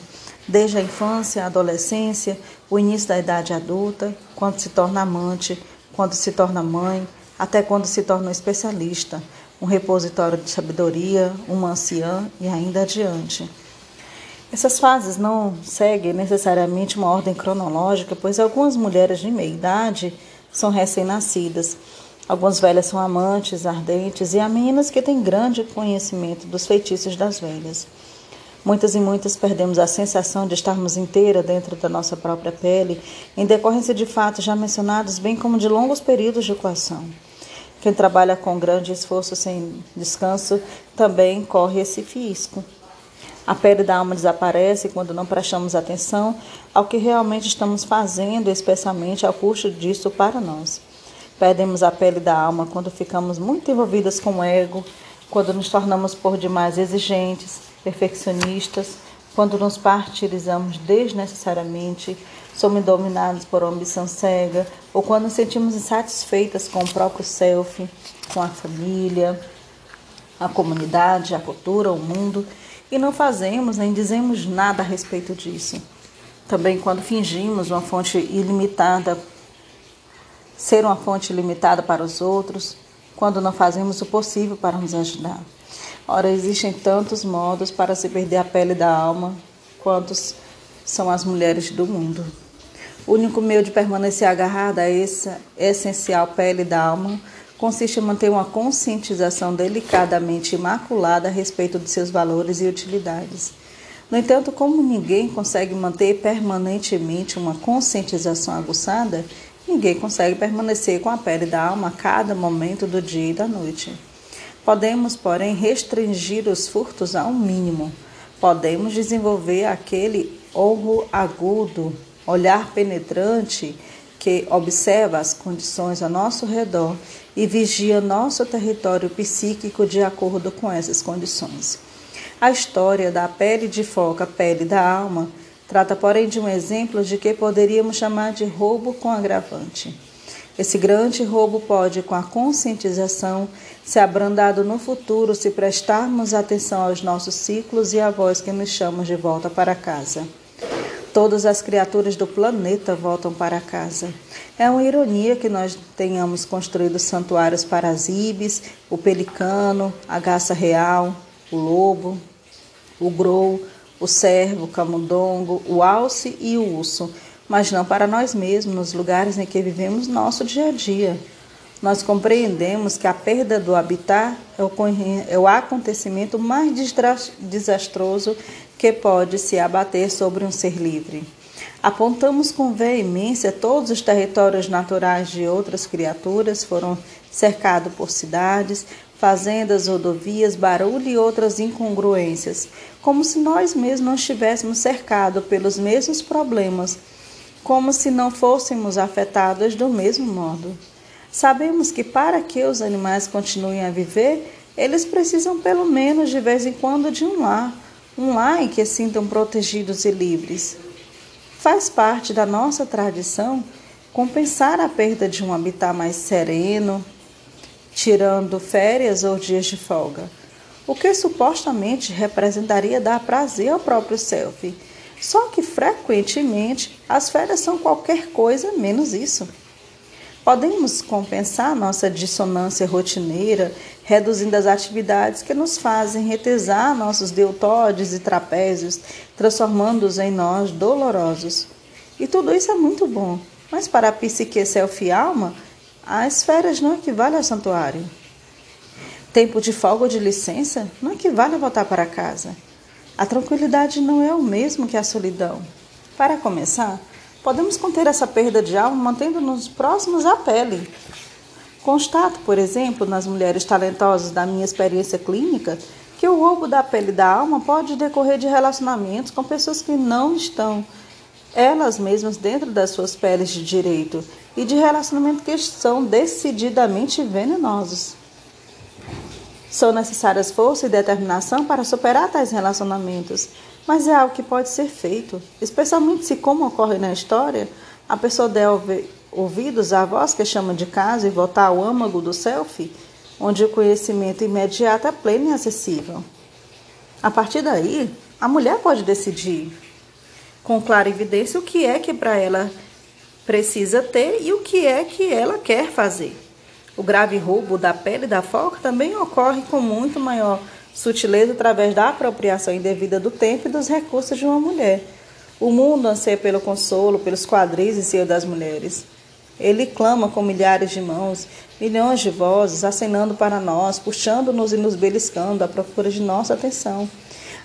desde a infância, a adolescência, o início da idade adulta, quando se torna amante, quando se torna mãe, até quando se torna um especialista, um repositório de sabedoria, uma anciã e ainda adiante. Essas fases não seguem necessariamente uma ordem cronológica, pois algumas mulheres de meia idade são recém-nascidas. Algumas velhas são amantes, ardentes, e há meninas que têm grande conhecimento dos feitiços das velhas. Muitas e muitas perdemos a sensação de estarmos inteira dentro da nossa própria pele, em decorrência de fatos já mencionados, bem como de longos períodos de equação. Quem trabalha com grande esforço sem descanso também corre esse fisco. A pele da alma desaparece quando não prestamos atenção ao que realmente estamos fazendo, especialmente ao custo disso para nós. Perdemos a pele da alma quando ficamos muito envolvidas com o ego, quando nos tornamos por demais exigentes, perfeccionistas, quando nos partilizamos desnecessariamente, somos dominados por ambição cega, ou quando nos sentimos insatisfeitas com o próprio self, com a família, a comunidade, a cultura, o mundo e não fazemos nem dizemos nada a respeito disso. Também quando fingimos uma fonte ilimitada, ser uma fonte limitada para os outros, quando não fazemos o possível para nos ajudar. Ora, existem tantos modos para se perder a pele da alma, quantos são as mulheres do mundo. O único meio de permanecer agarrada a essa essencial pele da alma consiste em manter uma conscientização delicadamente imaculada a respeito de seus valores e utilidades. No entanto, como ninguém consegue manter permanentemente uma conscientização aguçada, ninguém consegue permanecer com a pele da alma a cada momento do dia e da noite. Podemos, porém, restringir os furtos a um mínimo. Podemos desenvolver aquele olho agudo, olhar penetrante que observa as condições ao nosso redor e vigia nosso território psíquico de acordo com essas condições. A história da pele de foca, pele da alma, trata, porém, de um exemplo de que poderíamos chamar de roubo com agravante. Esse grande roubo pode, com a conscientização, ser abrandado no futuro se prestarmos atenção aos nossos ciclos e à voz que nos chama de volta para casa. Todas as criaturas do planeta voltam para casa. É uma ironia que nós tenhamos construído santuários para as ibis, o pelicano, a garça real, o lobo, o grou, o cervo, o camundongo, o alce e o urso, mas não para nós mesmos, nos lugares em que vivemos nosso dia a dia. Nós compreendemos que a perda do habitat é o é acontecimento mais desastroso que pode se abater sobre um ser livre. Apontamos com veemência todos os territórios naturais de outras criaturas, foram cercados por cidades, fazendas, rodovias, barulho e outras incongruências, como se nós mesmos não estivéssemos cercados pelos mesmos problemas, como se não fôssemos afetados do mesmo modo. Sabemos que para que os animais continuem a viver, eles precisam pelo menos de vez em quando de um lar um lar em que sintam protegidos e livres. Faz parte da nossa tradição compensar a perda de um habitat mais sereno, tirando férias ou dias de folga, o que supostamente representaria dar prazer ao próprio self. Só que frequentemente as férias são qualquer coisa menos isso. Podemos compensar nossa dissonância rotineira reduzindo as atividades que nos fazem retesar nossos deltóides e trapézios, transformando-os em nós dolorosos. E tudo isso é muito bom. Mas para a psique self e alma, as férias não equivalem ao santuário. Tempo de folga ou de licença não equivale a voltar para casa. A tranquilidade não é o mesmo que a solidão. Para começar, podemos conter essa perda de alma mantendo-nos próximos à pele. Constato, por exemplo, nas mulheres talentosas da minha experiência clínica, que o roubo da pele da alma pode decorrer de relacionamentos com pessoas que não estão elas mesmas dentro das suas peles de direito e de relacionamentos que são decididamente venenosos. São necessárias força e determinação para superar tais relacionamentos, mas é algo que pode ser feito, especialmente se, como ocorre na história, a pessoa der ouvidos à voz que chama de casa e voltar ao âmago do self onde o conhecimento imediato é pleno e acessível. A partir daí, a mulher pode decidir com clara evidência o que é que para ela precisa ter e o que é que ela quer fazer. O grave roubo da pele da foca também ocorre com muito maior sutileza através da apropriação indevida do tempo e dos recursos de uma mulher. O mundo anseia pelo consolo, pelos quadris e seio das mulheres. Ele clama com milhares de mãos, milhões de vozes, acenando para nós, puxando-nos e nos beliscando à procura de nossa atenção.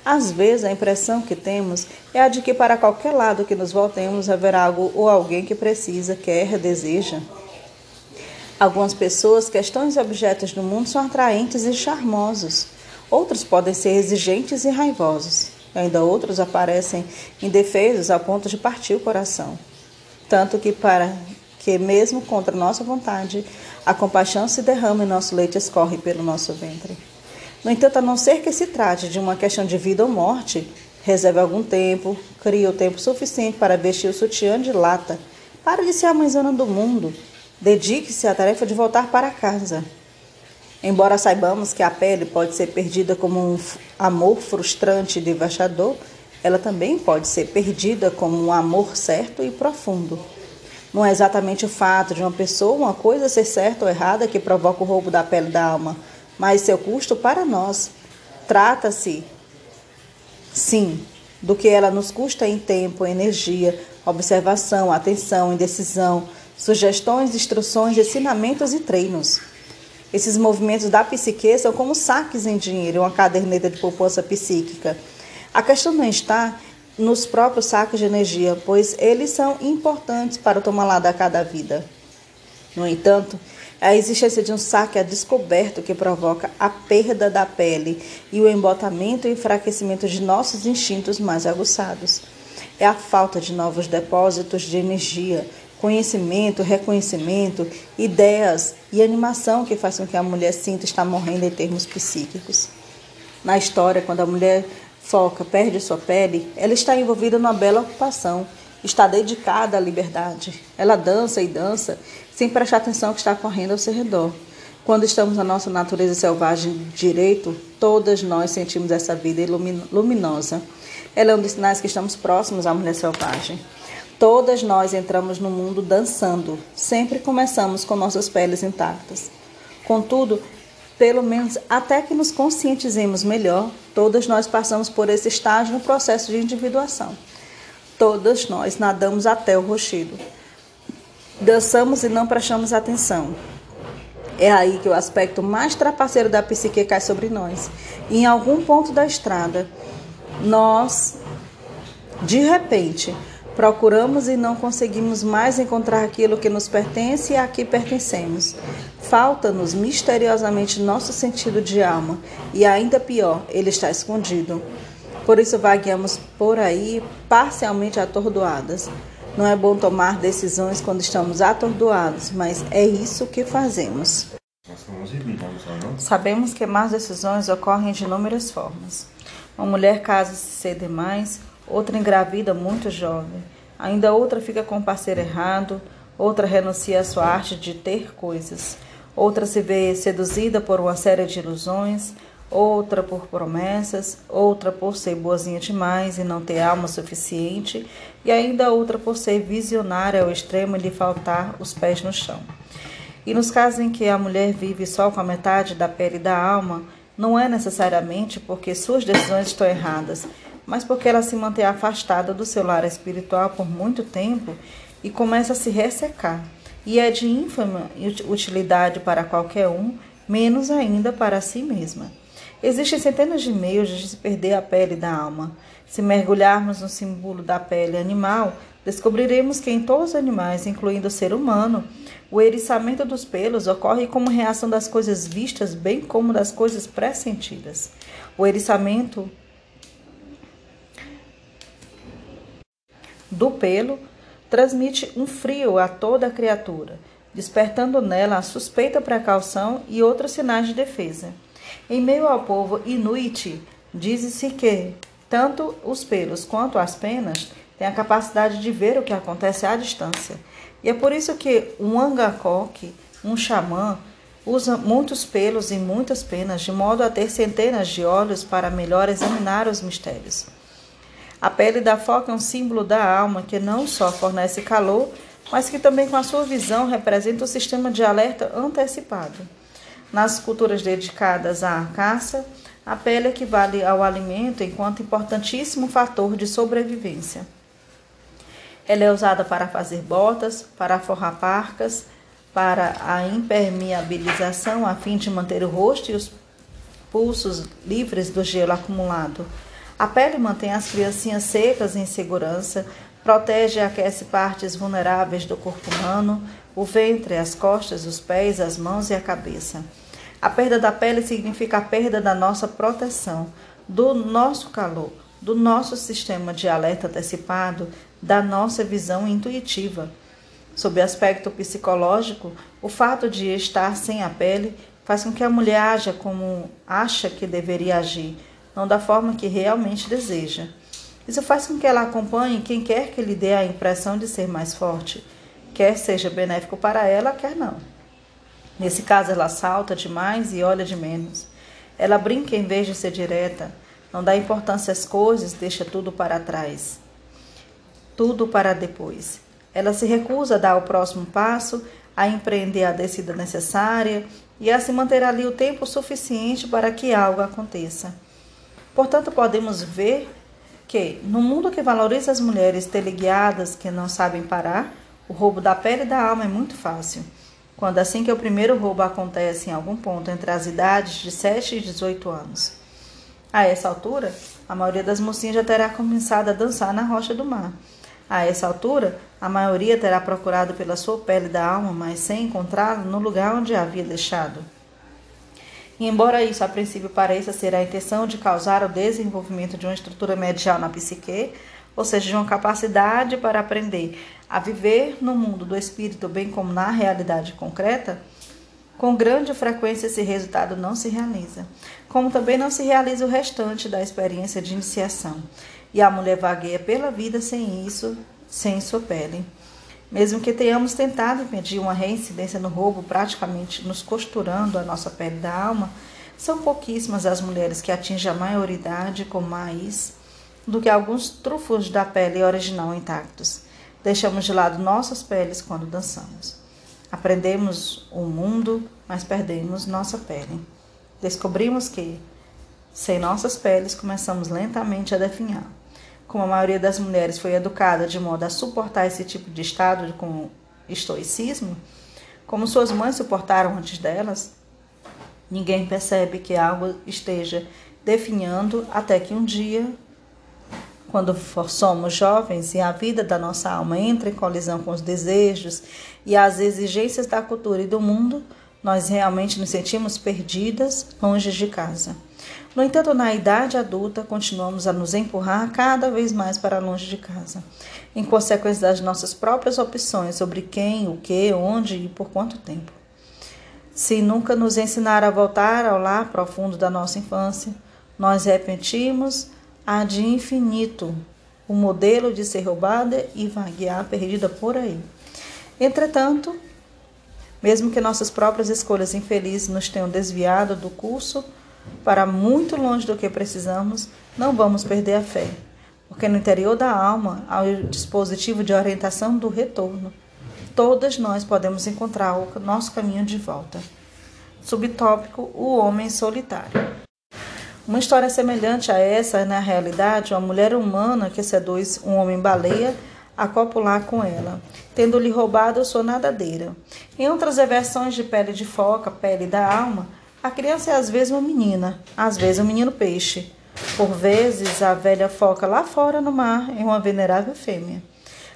Às vezes, a impressão que temos é a de que para qualquer lado que nos voltemos haverá algo ou alguém que precisa, quer, deseja. Algumas pessoas, questões e objetos do mundo são atraentes e charmosos. Outros podem ser exigentes e raivosos. Ainda outros aparecem indefesos a ponto de partir o coração. Tanto que para que, mesmo contra nossa vontade, a compaixão se derrama e nosso leite escorre pelo nosso ventre. No entanto, a não ser que se trate de uma questão de vida ou morte, reserve algum tempo, crie o tempo suficiente para vestir o sutiã de lata. Pare de ser a mãezona do mundo. Dedique-se à tarefa de voltar para casa. Embora saibamos que a pele pode ser perdida como um amor frustrante e devastador, ela também pode ser perdida como um amor certo e profundo. Não é exatamente o fato de uma pessoa, uma coisa ser certa ou errada que provoca o roubo da pele da alma, mas seu custo para nós. Trata-se, sim, do que ela nos custa em tempo, energia, observação, atenção, indecisão, sugestões, instruções, ensinamentos e treinos. Esses movimentos da psique são como saques em dinheiro, uma caderneta de poupança psíquica. A questão não está nos próprios sacos de energia, pois eles são importantes para tomar lá da cada vida. No entanto, a existência de um saque é descoberto que provoca a perda da pele e o embotamento e enfraquecimento de nossos instintos mais aguçados. É a falta de novos depósitos de energia, conhecimento, reconhecimento, ideias e animação que faz com que a mulher sinta estar morrendo em termos psíquicos. Na história, quando a mulher foca, perde sua pele, ela está envolvida numa bela ocupação, está dedicada à liberdade. Ela dança e dança sem prestar atenção ao que está correndo ao seu redor. Quando estamos na nossa natureza selvagem direito, todas nós sentimos essa vida luminosa. Ela é um dos sinais que estamos próximos à mulher selvagem. Todas nós entramos no mundo dançando, sempre começamos com nossas peles intactas. Contudo, pelo menos até que nos conscientizemos melhor, todas nós passamos por esse estágio no processo de individuação. Todas nós nadamos até o rochedo. Dançamos e não prestamos atenção. É aí que o aspecto mais trapaceiro da psique cai sobre nós. E em algum ponto da estrada, nós, de repente, Procuramos e não conseguimos mais encontrar aquilo que nos pertence e a que pertencemos. Falta-nos misteriosamente nosso sentido de alma, e ainda pior, ele está escondido. Por isso vagueamos por aí parcialmente atordoadas. Não é bom tomar decisões quando estamos atordoados, mas é isso que fazemos. Sabemos que más decisões ocorrem de inúmeras formas. Uma mulher casa-se cedo demais, outra engravida muito jovem, ainda outra fica com o parceiro errado, outra renuncia à sua arte de ter coisas, outra se vê seduzida por uma série de ilusões, outra por promessas, outra por ser boazinha demais e não ter alma suficiente, e ainda outra por ser visionária ao extremo e lhe faltar os pés no chão. E nos casos em que a mulher vive só com a metade da pele da alma, não é necessariamente porque suas decisões estão erradas, mas porque ela se mantém afastada do seu lar espiritual por muito tempo e começa a se ressecar, e é de ínfima utilidade para qualquer um, menos ainda para si mesma. Existem centenas de meios de se perder a pele da alma. Se mergulharmos no símbolo da pele animal, descobriremos que em todos os animais, incluindo o ser humano, o eriçamento dos pelos ocorre como reação das coisas vistas, bem como das coisas pressentidas. O eriçamento do pelo transmite um frio a toda a criatura, despertando nela a suspeita precaução e outros sinais de defesa. Em meio ao povo inuit, diz-se que tanto os pelos quanto as penas tem a capacidade de ver o que acontece à distância. E é por isso que um angakok, um xamã, usa muitos pelos e muitas penas, de modo a ter centenas de olhos para melhor examinar os mistérios. A pele da foca é um símbolo da alma que não só fornece calor, mas que também, com a sua visão, representa o sistema de alerta antecipado. Nas culturas dedicadas à caça, a pele equivale ao alimento enquanto importantíssimo fator de sobrevivência. Ela é usada para fazer botas, para forrar parcas, para a impermeabilização, a fim de manter o rosto e os pulsos livres do gelo acumulado. A pele mantém as criancinhas secas em segurança, protege e aquece partes vulneráveis do corpo humano, o ventre, as costas, os pés, as mãos e a cabeça. A perda da pele significa a perda da nossa proteção, do nosso calor, do nosso sistema de alerta antecipado, da nossa visão intuitiva. Sob aspecto psicológico, o fato de estar sem a pele faz com que a mulher haja como acha que deveria agir, não da forma que realmente deseja. Isso faz com que ela acompanhe quem quer que lhe dê a impressão de ser mais forte, quer seja benéfico para ela, quer não. Nesse caso, ela salta demais e olha de menos. Ela brinca em vez de ser direta, não dá importância às coisas, deixa tudo para trás. Tudo para depois. Ela se recusa a dar o próximo passo, a empreender a descida necessária e a se manter ali o tempo suficiente para que algo aconteça. Portanto, podemos ver que, no mundo que valoriza as mulheres teleguiadas que não sabem parar, o roubo da pele e da alma é muito fácil quando assim que o primeiro roubo acontece em algum ponto entre as idades de 7 e 18 anos. A essa altura, a maioria das mocinhas já terá começado a dançar na rocha do mar. A essa altura, a maioria terá procurado pela sua pele da alma, mas sem encontrá-la no lugar onde a havia deixado. E embora isso a princípio pareça ser a intenção de causar o desenvolvimento de uma estrutura medial na psique, ou seja, de uma capacidade para aprender a viver no mundo do espírito, bem como na realidade concreta, com grande frequência esse resultado não se realiza, como também não se realiza o restante da experiência de iniciação. E a mulher vagueia pela vida sem isso, sem sua pele. Mesmo que tenhamos tentado impedir uma reincidência no roubo, praticamente nos costurando a nossa pele da alma, são pouquíssimas as mulheres que atingem a maioridade com mais do que alguns trufos da pele original intactos. Deixamos de lado nossas peles quando dançamos. Aprendemos o mundo, mas perdemos nossa pele. Descobrimos que, sem nossas peles, começamos lentamente a definhar. Como a maioria das mulheres foi educada de modo a suportar esse tipo de estado com estoicismo, como suas mães suportaram antes delas, ninguém percebe que algo esteja definhando até que um dia quando somos jovens e a vida da nossa alma entra em colisão com os desejos e as exigências da cultura e do mundo, nós realmente nos sentimos perdidas, longe de casa. No entanto, na idade adulta, continuamos a nos empurrar cada vez mais para longe de casa, em consequência das nossas próprias opções sobre quem, o que, onde e por quanto tempo. Se nunca nos ensinar a voltar ao lar profundo da nossa infância, nós repetimos a de infinito, o modelo de ser roubada e vaguear perdida por aí. Entretanto, mesmo que nossas próprias escolhas infelizes nos tenham desviado do curso para muito longe do que precisamos, não vamos perder a fé, porque no interior da alma há o dispositivo de orientação do retorno. Todas nós podemos encontrar o nosso caminho de volta. Subtópico: O Homem Solitário. Uma história semelhante a essa é, na realidade, uma mulher humana que seduz um homem-baleia a copular com ela, tendo-lhe roubado sua nadadeira. Em outras versões de pele de foca, pele da alma, a criança é às vezes uma menina, às vezes um menino peixe. Por vezes, a velha foca lá fora no mar é uma venerável fêmea.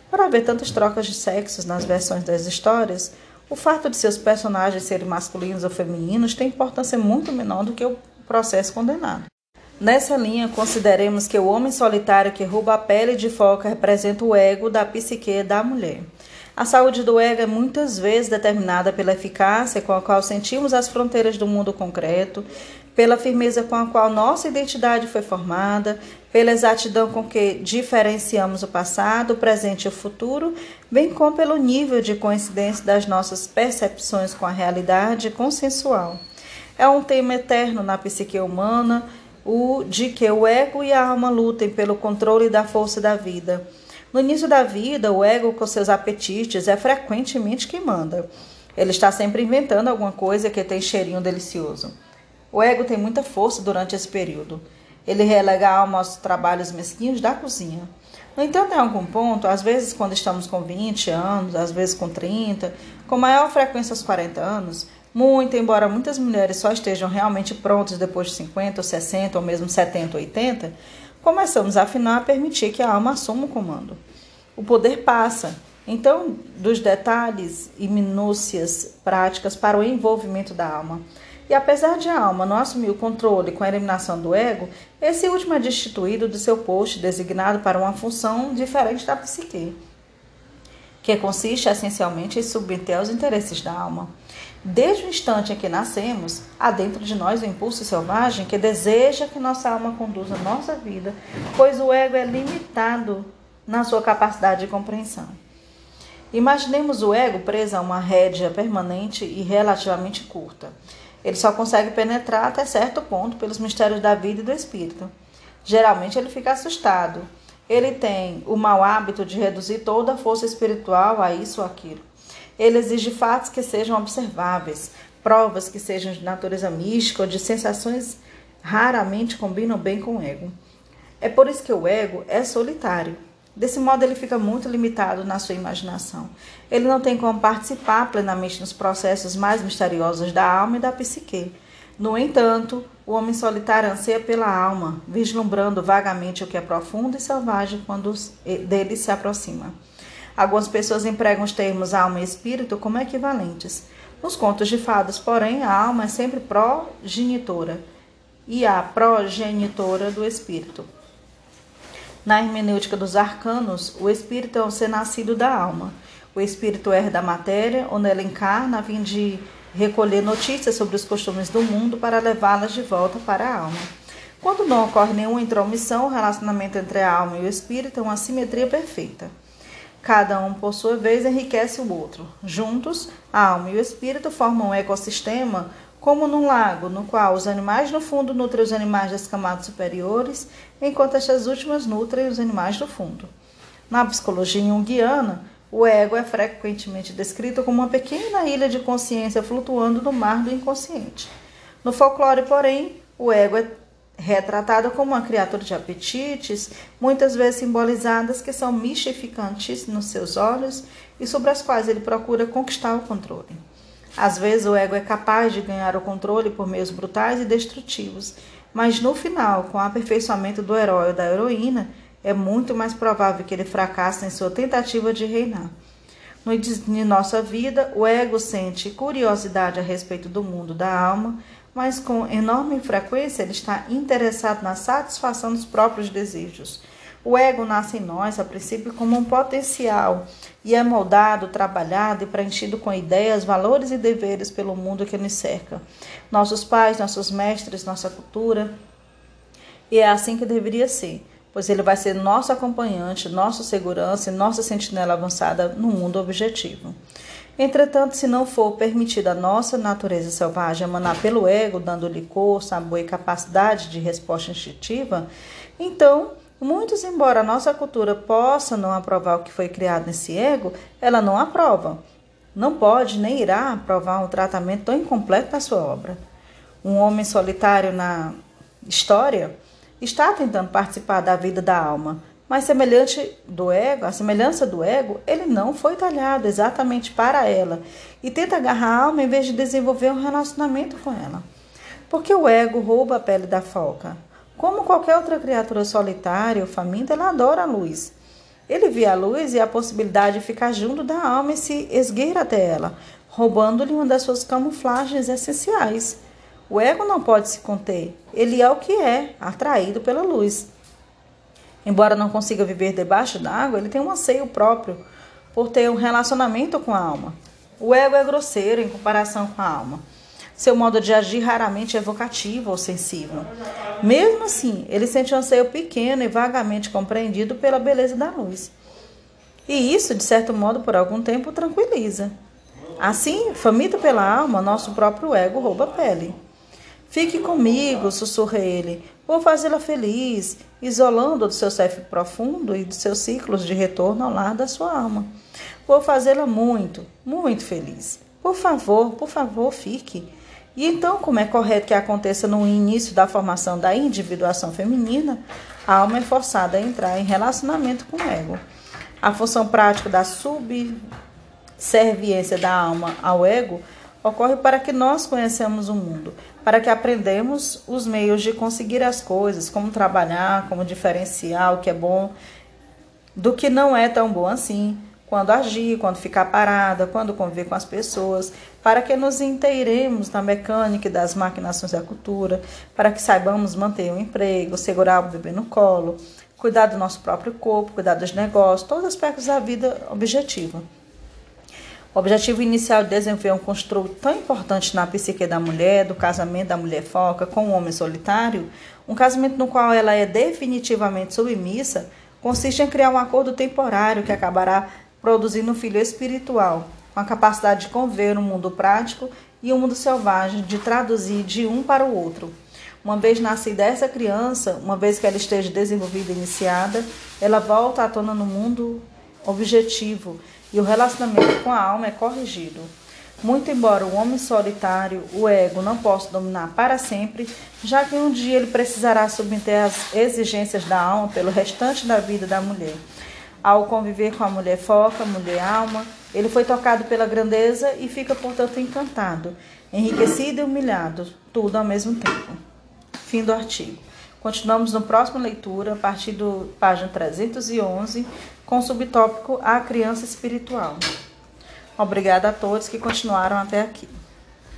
Para haver tantas trocas de sexos nas versões das histórias, o fato de seus personagens serem masculinos ou femininos tem importância muito menor do que o processo condenado. Nessa linha, consideremos que o homem solitário que rouba a pele de foca representa o ego da psique da mulher. A saúde do ego é muitas vezes determinada pela eficácia com a qual sentimos as fronteiras do mundo concreto, pela firmeza com a qual nossa identidade foi formada, pela exatidão com que diferenciamos o passado, o presente e o futuro, bem como pelo nível de coincidência das nossas percepções com a realidade consensual. É um tema eterno na psique humana, o de que o ego e a alma lutem pelo controle da força da vida. No início da vida, o ego, com seus apetites, é frequentemente quem manda. Ele está sempre inventando alguma coisa que tem cheirinho delicioso. O ego tem muita força durante esse período. Ele relega a alma aos trabalhos mesquinhos da cozinha. No entanto, em algum ponto, às vezes quando estamos com 20 anos, às vezes com 30, com maior frequência aos 40 anos, muito, embora muitas mulheres só estejam realmente prontas depois de 50 ou 60 ou mesmo 70 ou 80, começamos afinal a permitir que a alma assuma o comando. O poder passa, então, dos detalhes e minúcias práticas para o envolvimento da alma. E apesar de a alma não assumir o controle com a eliminação do ego, esse último é destituído do seu posto designado para uma função diferente da psique, que consiste essencialmente em submeter aos interesses da alma. Desde o instante em que nascemos, há dentro de nós o impulso selvagem que deseja que nossa alma conduza nossa vida, pois o ego é limitado na sua capacidade de compreensão. Imaginemos o ego preso a uma rédea permanente e relativamente curta. Ele só consegue penetrar até certo ponto pelos mistérios da vida e do espírito. Geralmente ele fica assustado. Ele tem o mau hábito de reduzir toda a força espiritual a isso ou aquilo. Ele exige fatos que sejam observáveis, provas que sejam de natureza mística ou de sensações raramente combinam bem com o ego. É por isso que o ego é solitário. Desse modo, ele fica muito limitado na sua imaginação. Ele não tem como participar plenamente nos processos mais misteriosos da alma e da psique. No entanto, o homem solitário anseia pela alma, vislumbrando vagamente o que é profundo e selvagem quando dele se aproxima. Algumas pessoas empregam os termos alma e espírito como equivalentes. Nos contos de fadas, porém, a alma é sempre progenitora e a progenitora do espírito. Na hermenêutica dos arcanos, o espírito é o ser nascido da alma. O espírito herda a matéria, onde ela encarna, a fim de recolher notícias sobre os costumes do mundo para levá-las de volta para a alma. Quando não ocorre nenhuma intromissão, o relacionamento entre a alma e o espírito é uma simetria perfeita. Cada um, por sua vez, enriquece o outro. Juntos, a alma e o espírito formam um ecossistema como num lago, no qual os animais no fundo nutrem os animais das camadas superiores, enquanto estas últimas nutrem os animais do fundo. Na psicologia junguiana, o ego é frequentemente descrito como uma pequena ilha de consciência flutuando no mar do inconsciente. No folclore, porém, o ego é retratada como uma criatura de apetites, muitas vezes simbolizadas que são mistificantes nos seus olhos e sobre as quais ele procura conquistar o controle. Às vezes o ego é capaz de ganhar o controle por meios brutais e destrutivos, mas no final, com o aperfeiçoamento do herói ou da heroína, é muito mais provável que ele fracasse em sua tentativa de reinar. No nossa vida, o ego sente curiosidade a respeito do mundo da alma, mas com enorme frequência ele está interessado na satisfação dos próprios desejos. O ego nasce em nós, a princípio, como um potencial e é moldado, trabalhado e preenchido com ideias, valores e deveres pelo mundo que nos cerca. Nossos pais, nossos mestres, nossa cultura. E é assim que deveria ser, pois ele vai ser nosso acompanhante, nossa segurança e nossa sentinela avançada no mundo objetivo. Entretanto, se não for permitida a nossa natureza selvagem emanar pelo ego, dando-lhe cor, sabor e capacidade de resposta instintiva, então, muitos, embora a nossa cultura possa não aprovar o que foi criado nesse ego, ela não aprova. Não pode nem irá aprovar um tratamento tão incompleto da sua obra. Um homem solitário na história está tentando participar da vida da alma, mas semelhante do ego, a semelhança do ego, ele não foi talhado exatamente para ela e tenta agarrar a alma em vez de desenvolver um relacionamento com ela. Porque o ego rouba a pele da foca. Como qualquer outra criatura solitária ou faminta, ela adora a luz. Ele vê a luz e a possibilidade de ficar junto da alma e se esgueira até ela, roubando-lhe uma das suas camuflagens essenciais. O ego não pode se conter, ele é o que é, atraído pela luz. Embora não consiga viver debaixo d'água, ele tem um anseio próprio por ter um relacionamento com a alma. O ego é grosseiro em comparação com a alma. Seu modo de agir raramente é evocativo ou sensível. Mesmo assim, ele sente um anseio pequeno e vagamente compreendido pela beleza da luz. E isso, de certo modo, por algum tempo, tranquiliza. Assim, faminto pela alma, nosso próprio ego rouba a pele. Fique comigo, sussurra ele, vou fazê-la feliz, isolando do seu self profundo e dos seus ciclos de retorno ao lar da sua alma. Vou fazê-la muito, muito feliz. Por favor, por favor, fique. E então, como é correto que aconteça no início da formação da individuação feminina, a alma é forçada a entrar em relacionamento com o ego. A função prática da subserviência da alma ao ego ocorre para que nós conheçamos o mundo, para que aprendemos os meios de conseguir as coisas, como trabalhar, como diferenciar o que é bom do que não é tão bom assim quando agir, quando ficar parada, quando conviver com as pessoas, para que nos inteiremos na mecânica das maquinações da cultura, para que saibamos manter o um emprego, segurar o bebê no colo, cuidar do nosso próprio corpo, cuidar dos negócios, todos os aspectos da vida objetiva. O objetivo inicial de desenvolver um construto tão importante na psique da mulher, do casamento da mulher foca com o homem solitário, um casamento no qual ela é definitivamente submissa, consiste em criar um acordo temporário que acabará produzindo um filho espiritual, com a capacidade de conviver no mundo prático e o um mundo selvagem, de traduzir de um para o outro. Uma vez nascida essa criança, uma vez que ela esteja desenvolvida e iniciada, ela volta à tona no mundo objetivo e o relacionamento com a alma é corrigido. Muito embora o homem solitário, o ego, não possa dominar para sempre, já que um dia ele precisará submeter as exigências da alma pelo restante da vida da mulher. Ao conviver com a mulher foca, mulher alma, ele foi tocado pela grandeza e fica, portanto, encantado, enriquecido e humilhado, tudo ao mesmo tempo. Fim do artigo. Continuamos no próximo leitura, a partir do página 311, com o subtópico A Criança Espiritual. Obrigada a todos que continuaram até aqui.